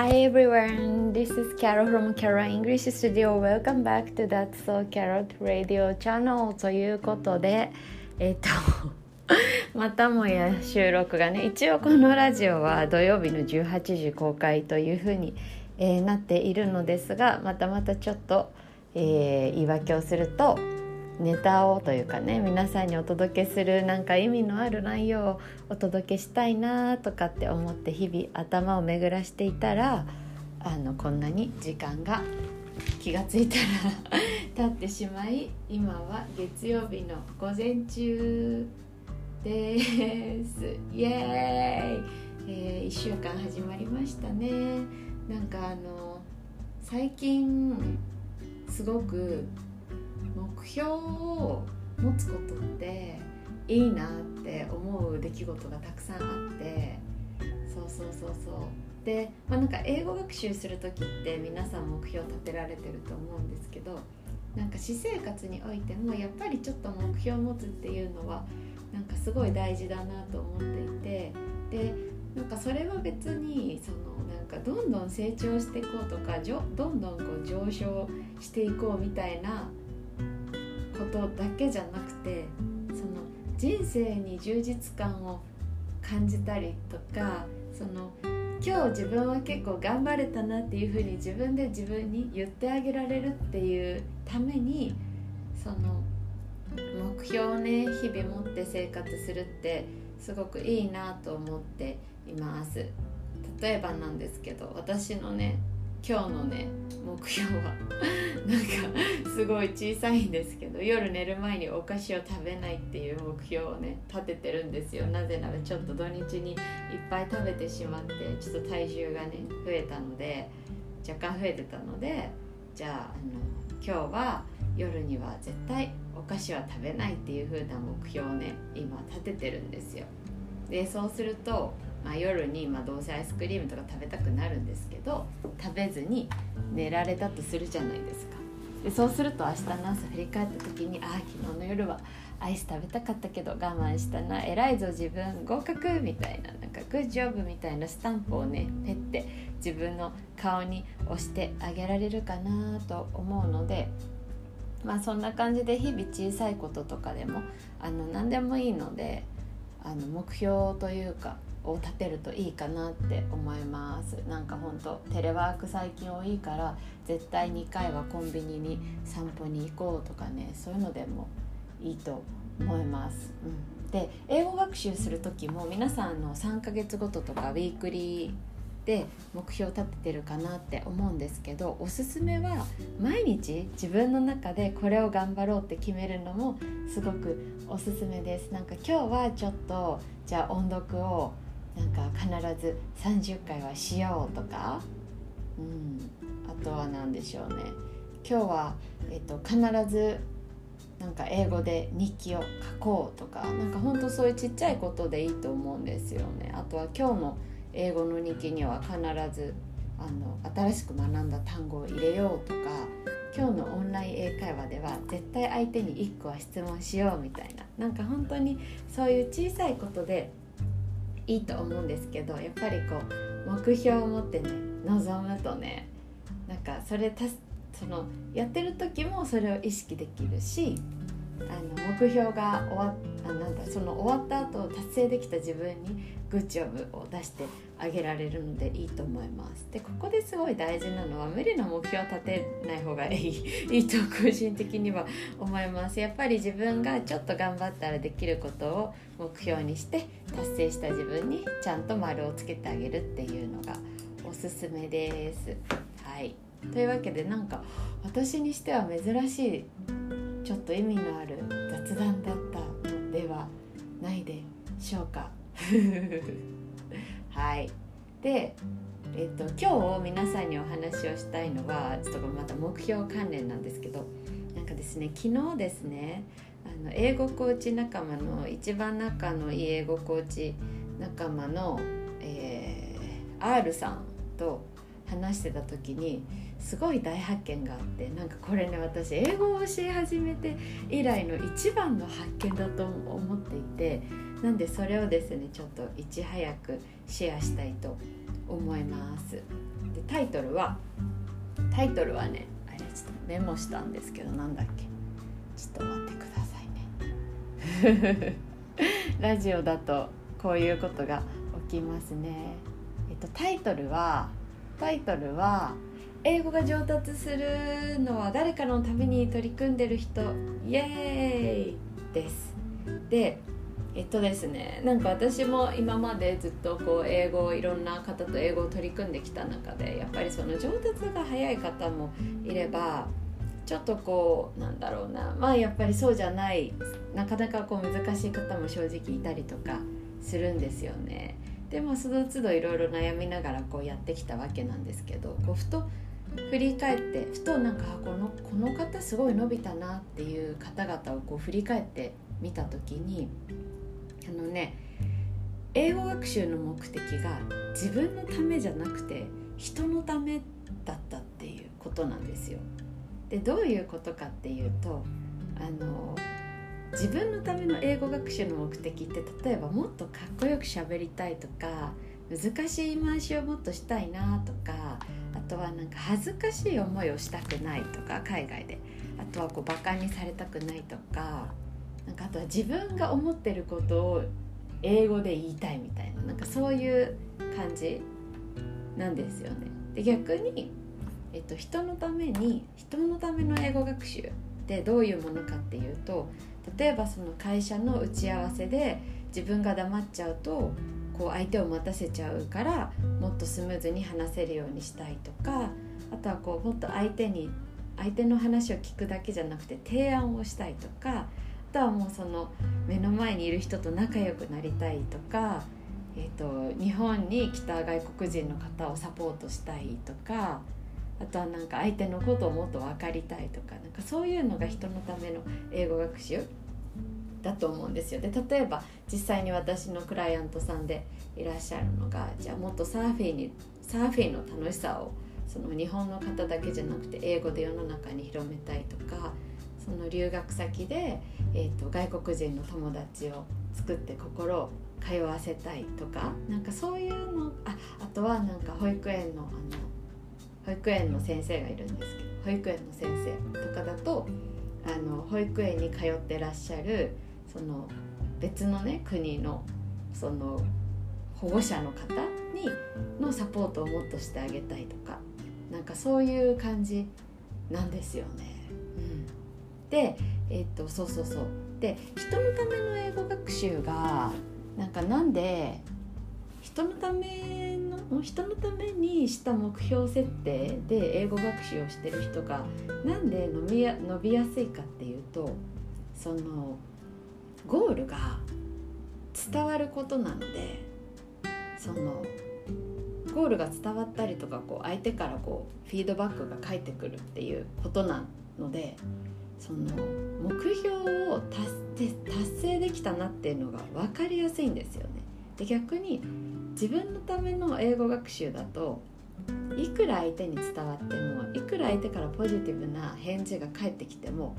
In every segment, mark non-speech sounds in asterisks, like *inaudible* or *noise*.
Hi everyone, this is Carol from Carol English Studio. Welcome back to That's So Carol Radio Channel ということで、えっ、とまたもや収録がね一応このラジオは土曜日の18時公開というふうに、えー、なっているのですがまたまたちょっと、えー、言い訳をするとネタをというかね皆さんにお届けするなんか意味のある内容をお届けしたいなとかって思って日々頭を巡らしていたらあのこんなに時間が気が付いたら経ってしまい今は月曜日の午前中です。イエーイ、えー、1週間始まりましたね。なんかあの最近すごく目標を持つことっていいなって思う出来事がたくさんあってそうそうそうそう。で、まあ、なんか英語学習する時って皆さん目標立てられてると思うんですけどなんか私生活においてもやっぱりちょっと目標を持つっていうのはなんかすごい大事だなと思っていてでなんかそれは別にそのなんかどんどん成長していこうとかどんどんこう上昇していこうみたいなことだけじゃなくてその人生に充実感を感じたりとかその今日自分は結構頑張れたなっていうふうに自分で自分に言ってあげられるっていうためにその目標をね日々持って生活するってすごくいいなと思っています。例えばなんですけど私のね今日のね目標は。*laughs* なんかすごい小さいんですけど夜寝る前にお菓子を食べないっていう目標をね立ててるんですよ。なぜならちょっと土日にいっぱい食べてしまってちょっと体重がね増えたので若干増えてたのでじゃああの今日は夜には絶対お菓子は食べないっていう風な目標をね今立ててるんですよ。でそうするとまあ、夜に、まあ、どうせアイスクリームとか食べたくなるんですけど食べずに寝られたとするじゃないですか。でそうすると明日の朝振り返った時にああ昨日の夜はアイス食べたかったけど我慢したな偉いぞ自分合格みたいななんかグッジョブみたいなスタンプをねペッて自分の顔に押してあげられるかなと思うのでまあそんな感じで日々小さいこととかでもあの何でもいいのであの目標というかを立てるといいかなって思います。なんかほんとテレワーク最近多いから絶対2回はコンビニに散歩に行こうとかねそういうのでもいいと思います、うん、で英語学習する時も皆さんの3ヶ月ごととかウィークリーで目標立ててるかなって思うんですけどおすすめは毎日自分の中でこれを頑張ろうって決めるのもすごくおすすめです。なんか今日はちょっとじゃあ音読をなんか必ず30回はしようとか、うん、あとは何でしょうね。今日は、えっと、必ずなんか英語で日記を書こうとか。なんかほんとそういうちっちゃいことでいいと思うんですよね。あとは今日の英語の日記には必ずあの新しく学んだ単語を入れようとか。今日のオンライン英会話では絶対相手に1個は質問しようみたいな。なんか本当にそういう小さいことでいいと思うんですけどやっぱりこう目標を持ってね望むとねなんかそれたそのやってる時もそれを意識できるしあの目標が終わっあなんだその終わった後達成できた自分にグッジョブを出してあげられるのでいいと思います。でここですごい大事なのは無理な目標を立てない方がいい。*laughs* いいと個人的には思います。やっぱり自分がちょっと頑張ったらできることを目標にして達成した自分にちゃんと丸をつけてあげるっていうのがおすすめです。はい。というわけでなんか私にしては珍しいちょっと意味のある雑談だったではないでしょうか。*laughs* はい。で、えっと、今日皆さんにお話をしたいのはちょっとまた目標関連なんですけどなんかですね昨日ですねあの英語コーチ仲間の一番仲のいい英語コーチ仲間の、えー、R さんと話してた時にすごい大発見があってなんかこれね私英語を教え始めて以来の一番の発見だと思っていてなんでそれをですねちょっといち早くシェアしたいと思います。でタイトルはタイトルはねあれちょっとメモしたんですけどなんだっけ？ちょっと待ってくださいね。*laughs* ラジオだとこういうことが起きますね。えっとタイトルはタイトルは英語が上達するのは誰かのために取り組んでる人。イエーイです。でえっとですねなんか私も今までずっとこう英語いろんな方と英語を取り組んできた中でやっぱりその上達が早い方もいればちょっとこうなんだろうな。まあやっぱりそうじゃないなかなかこう難しい方も正直いたりとかするんですよね。でもその都度いろいろ悩みながらこうやってきたわけなんですけどこうふと振り返ってふとなんかこのこの方すごい伸びたなっていう方々をこう振り返ってみた時にあのね英語学習の目的が自分のためじゃなくて人のためだったっていうことなんですよ。でどういうことかっていうとあの自分のための英語学習の目的って例えばもっとかっこよく喋りたいとか難しい言い回しをもっとしたいなとかとはなんか恥ずかしい思いをしたくないとか海外であとはこうバカにされたくないとかなんかあとは自分が思ってることを英語で言いたいみたいななんかそういう感じなんですよね。で逆に、えっと、人のために人のための英語学習ってどういうものかっていうと例えばその会社の打ち合わせで自分が黙っちゃうとこう相手を待たせちゃうからもっとスムーズに話せるようにしたいとかあとはこうもっと相手に相手の話を聞くだけじゃなくて提案をしたいとかあとはもうその目の前にいる人と仲良くなりたいとか、えーと、日本に来た外国人の方をサポートしたいとかあとはなんか相手のことをもっと分かりたいとかなんかそういうのが人のための英語学習だと思うんですよ。で例えば実際に私のクライアントさんでいらっしゃるのがじゃあもっとサーフィンにサーフィンの楽しさをその日本の方だけじゃなくて英語で世の中に広めたいとかその留学先で、えーと、外国人の友達を作って心を通わせたいとかなんかそういうのああとはなんか保育園のあの保育園の先生がいるんですけど保育園の先生とかだとあの保育園に通ってらっしゃるその別のね国のその保護者の方にのサポートをもっとしてあげたいとかなんかそういう感じなんですよね。で、えー、っとそうそうそうで人のための英語学習がなんかなんで人のための人のためにした目標設定で英語学習をしてる人がなんで伸びや伸びやすいかっていうとそのゴールが伝わることなのでそのゴールが伝わったりとかこう相手からこうフィードバックが返ってくるっていうことなのでその目標を達達成できたなっていうのが分かりやすいんですよね。で逆に自分のための英語学習だといくら相手に伝わってもいくら相手からポジティブな返事が返ってきても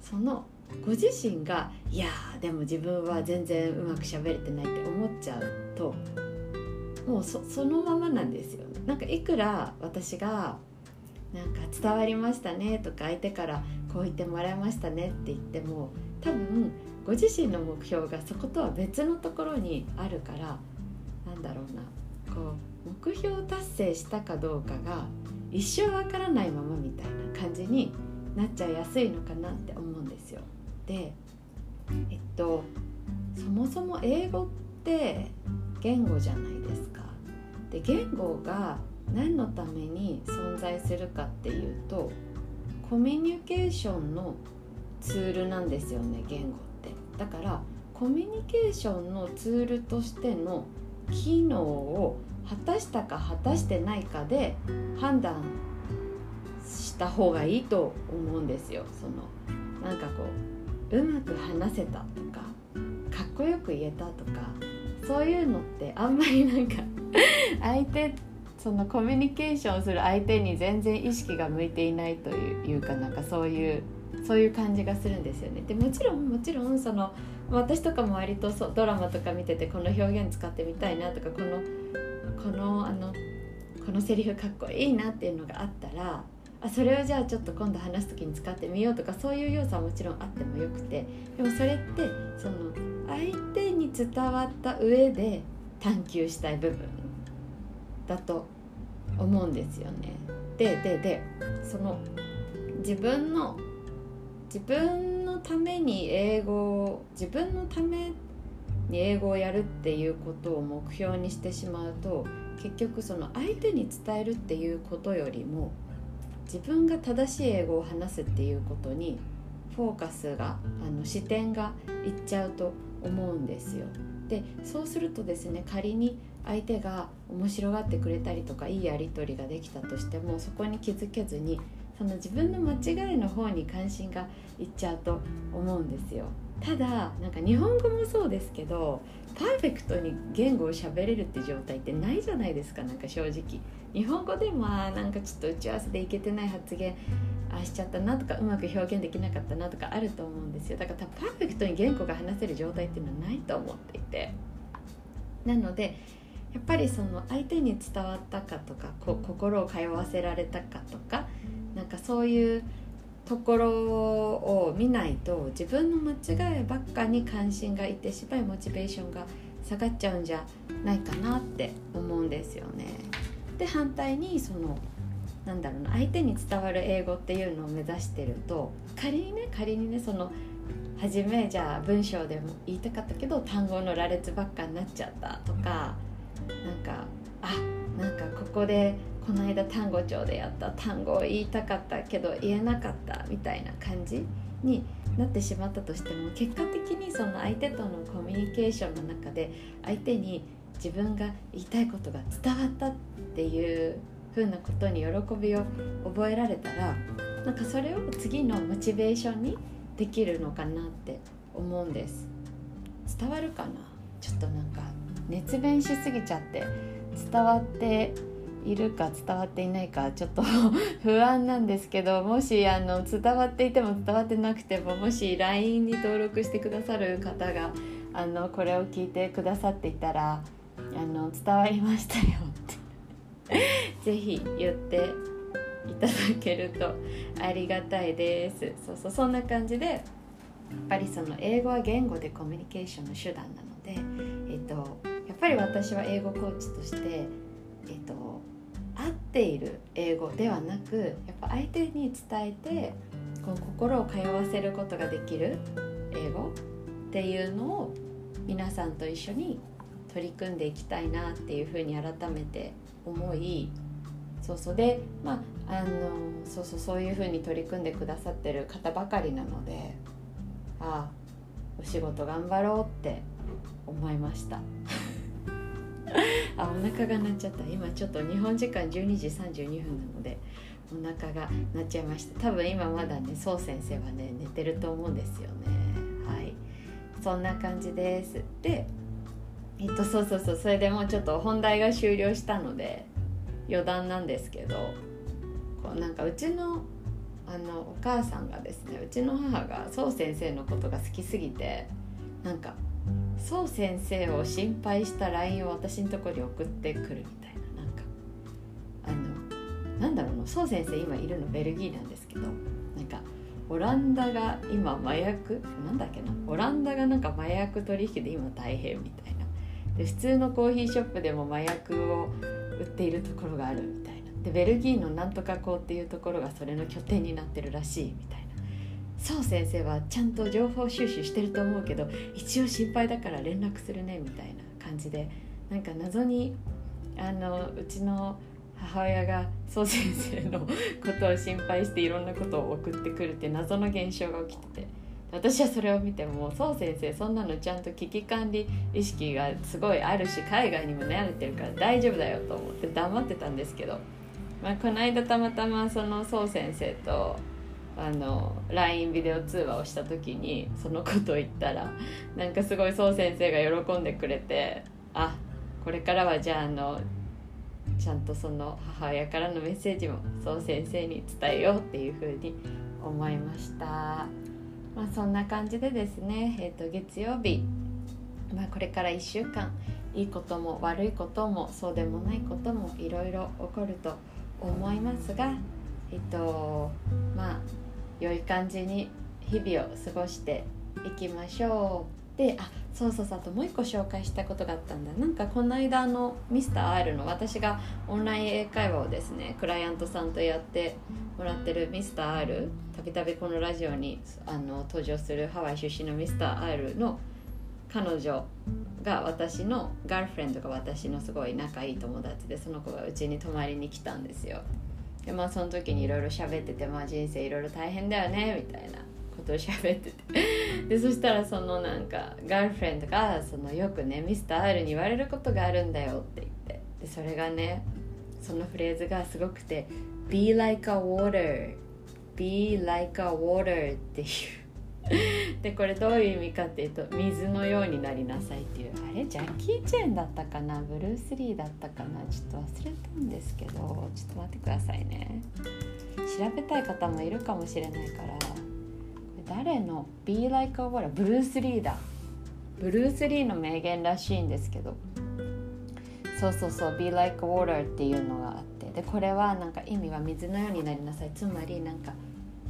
そのご自身がいやでも自分は全然うまくしゃべれてないって思っちゃうともうそのままなんですよね。なんかいくら私がなんか伝わりましたねとか相手からこう言ってもらいましたねって言っても多分ご自身の目標がそことは別のところにあるからなんだろうなこう目標達成したかどうかが一生わからないままみたいな感じになっちゃいやすいのかなって思で。えっとそもそも英語って言語じゃないですか。で言語が何のために存在するかっていうとコミュニケーションのツールなんですよね言語ってだからコミュニケーションのツールとしての機能を果たしたか果たしてないかで判断した方がいいと思うんですよそのなんかこううまく話せたとかかっこよく言えたとかそういうのってあんまりなんか *laughs* 相手そのコミュニケーションする相手に全然意識が向いていないというかなんかそういうそういう感じがするんですよね。でもちろんもちろんその私とかも割とそドラマとか見ててこの表現使ってみたいなとかこのこのあのこのセリフかっこいいなっていうのがあったらあそれをじゃあちょっと今度話す時に使ってみようとかそういう要素はもちろんあってもよくてでもそれってその相手に伝わった上で探求したい部分だと思うんですよね。でででその自分の自分のために英語を自分のために英語をやるっていうことを目標にしてしまうと結局その相手に伝えるっていうことよりも自分が正しい英語を話すっていうことにフォーカスがあの視点がいっちゃうと思うんですよ。でそうするとですね仮に相手が面白がってくれたりとかいいやり取りができたとしてもそこに気づけずにその自分の間違いの方に関心がいっちゃうと思うんですよ。ただなんか日本語もそうですけどパーフェクトに言語を喋れるって状態ってないじゃないですかなんか正直日本語でもなんかちょっと打ち合わせでいけてない発言あしちゃったなとかうまく表現できなかったなとかあると思うんですよだから多分パーフェクトに言語が話せる状態っていうのはないと思っていてなのでやっぱりその相手に伝わったかとかこ心を通わせられたかとかなんかそういうところを見ないと自分の間違いばっかに関心がいてしまいモチベーションが下がっちゃうんじゃないかなって思うんですよね。で反対にそのなんだろうな相手に伝わる英語っていうのを目指してると仮にね仮にねその初めじゃあ文章でも言いたかったけど単語の羅列ばっかになっちゃったとかなんかあなんかここでこの間単語帳でやった単語を言いたかったけど言えなかったみたいな感じになってしまったとしても結果的にその相手とのコミュニケーションの中で相手に自分が言いたいことが伝わったっていう風なことに喜びを覚えられたらなんかそれを次のモチベーションにできるのかなって思うんです。伝わるかな？ちょっとなんか熱弁しすぎちゃって伝わっているか伝わっていないかちょっと不安なんですけどもしあの伝わっていても伝わってなくてももし LINE に登録してくださる方があのこれを聞いてくださっていたらあの伝わりましたよって。是非言っていただけるとありがたいです。そうそうそんな感じでやっぱりその英語は言語でコミュニケーションの手段なので、えっと、やっぱり私は英語コーチとして、えっと、合っている英語ではなくやっぱ相手に伝えてこう心を通わせることができる英語っていうのを皆さんと一緒に取り組んでいきたいなっていうふうに改めて思いそうそうでまああのそうそうそういうふうに取り組んでくださってる方ばかりなのでああお仕事頑張ろうって思いました。*laughs* あお腹が鳴っちゃった。今ちょっと日本時間12時32分なのでお腹が鳴っちゃいました。多分今まだねそう先生はね寝てると思うんですよね。はい。そんな感じです。でえっとそうそうそうそれでもうちょっと本題が終了したので余談なんですけどこうなんかうちのあのお母さんがですねうちの母がそう先生のことが好きすぎてなんかそう先生を心配した LINE を私のとこに送ってくるみたいななんかあのなんだろうなそう先生今いるのベルギーなんですけどなんかオランダが今麻薬なんだっけなオランダがなんか麻薬取引で今大変みたいな。で普通のコーヒーショップでも麻薬を売っているところがあるみたいな。でベルギーのなんとか校っていうところがそれの拠点になってるらしいみたいな。そう先生はちゃんと情報収集してると思うけど一応心配だから連絡するねみたいな感じで。なんか謎にあのうちの母親がそう先生の *laughs* ことを心配していろんなことを送ってくるって謎の現象が起きてて。私はそれを見てもそう先生そんなのちゃんと危機管理意識がすごいあるし海外にも慣れてるから大丈夫だよと思って黙ってたんですけど、まあ、この間たまたまそのそう先生とあの LINE ビデオ通話をした時にそのことを言ったらなんかすごいそう先生が喜んでくれてあこれからはじゃああのちゃんとその母親からのメッセージもそう先生に伝えようっていうふうに思いました。まあそんな感じでですね、えー、と月曜日、まあ、これから1週間いいことも悪いこともそうでもないこともいろいろ起こると思いますがえっとまあ良い感じに日々を過ごしていきましょう。であそうそうそうあともう一個紹介したことがあったんだ。なんかこの間のミスター r の私がオンライン英会話をですねクライアントさんとやってもらってるミスター r たびたびこのラジオにあの登場するハワイ出身のミスター r の彼女が私のガールフレンドが私のすごい仲いい友達でその子がうちに泊まりに来たんですよ。でまあその時にいろいろ喋っててまあ人生いろいろ大変だよねみたいな。ことを喋ってて。でそしたらそのなんかガールフレンドがそのよくねミスター R に言われることがあるんだよって言って。でそれがねそのフレーズがすごくて「Be like a water」「Be like a water」っていう。*laughs* でこれどういう意味かっていうと水のようになりなさいっていう。あれジャッキー・チェーンだったかな？ブルース・リーだったかな？ちょっと忘れたんですけど。ちょっと待ってくださいね。調べたい方もいるかもしれないから。誰の「Be Like a w a r」ブルース・リーだ。ブルース・リーの名言らしいんですけど。そうそうそう「Be Like a Water」っていうのがあって。でこれはなんか意味は水のようになりなさい。つまりなんか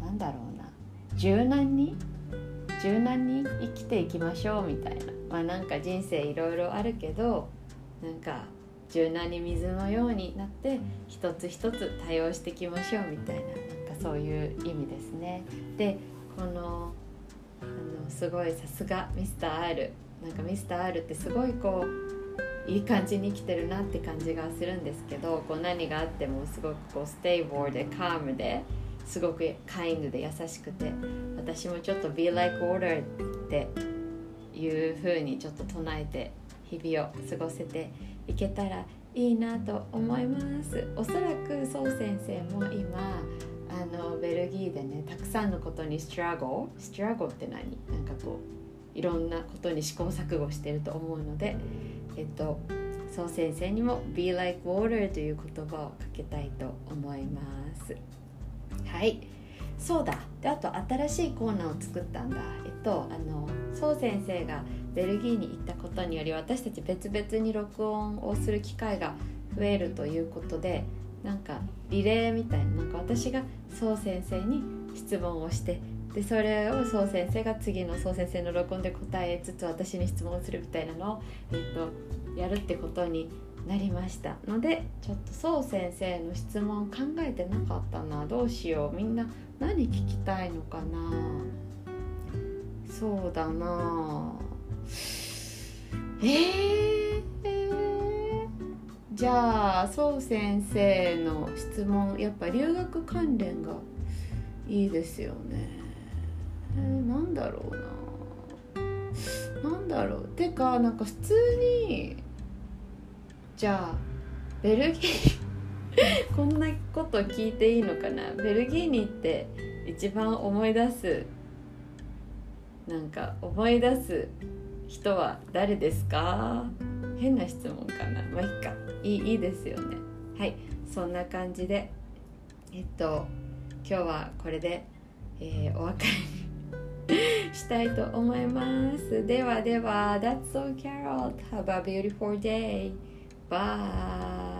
なんだろうな。柔軟に？柔軟に生きていきましょうみたいな。まあなんか人生いろいろあるけどなんか柔軟に水のようになって一つ一つ対応していきましょうみたいな。なんかそういう意味ですね。でこのあのすごいさすがミスター R なんかミスター R ってすごいこういい感じに生きてるなって感じがするんですけどこう何があってもすごくこうステイボーでカームですごくカインドで優しくて私もちょっと Be like water っていう風にちょっと唱えて日々を過ごせていけたらいいなと思います。おそらくそう先生も今さんのことにストラゴストラゴって何？なんかこういろんなことに試行錯誤してると思うのでえっとそう先生にも Be like water という言葉をかけたいと思います。はい。そうだ。であと新しいコーナーを作ったんだ。えっとあのそう先生がベルギーに行ったことにより私たち別々に録音をする機会が増えるということでなんかリレーみたいななんか私がそう先生に質問をしてでそれをそう先生が次のそう先生の録音で答えつつ私に質問をするみたいなのを、えっと、やるってことになりました。のでちょっとそう先生の質問考えてなかったな。どうしよう。みんな何聞きたいのかな。そうだな。えー、じゃあそう先生の質問やっぱ留学関連がいいですよね。えー、なんだろうな。なんだろう。てかなんか普通にじゃあベルギー *laughs* こんなこと聞いていいのかな。ベルギーに行って一番思い出すなんか思い出す人は誰ですか？変な質問かな。まあいいか。いいいいですよね。はい。そんな感じでえっと今日はこれで、えー、お別れしたいと思いますではでは That's so Carol Have a beautiful day Bye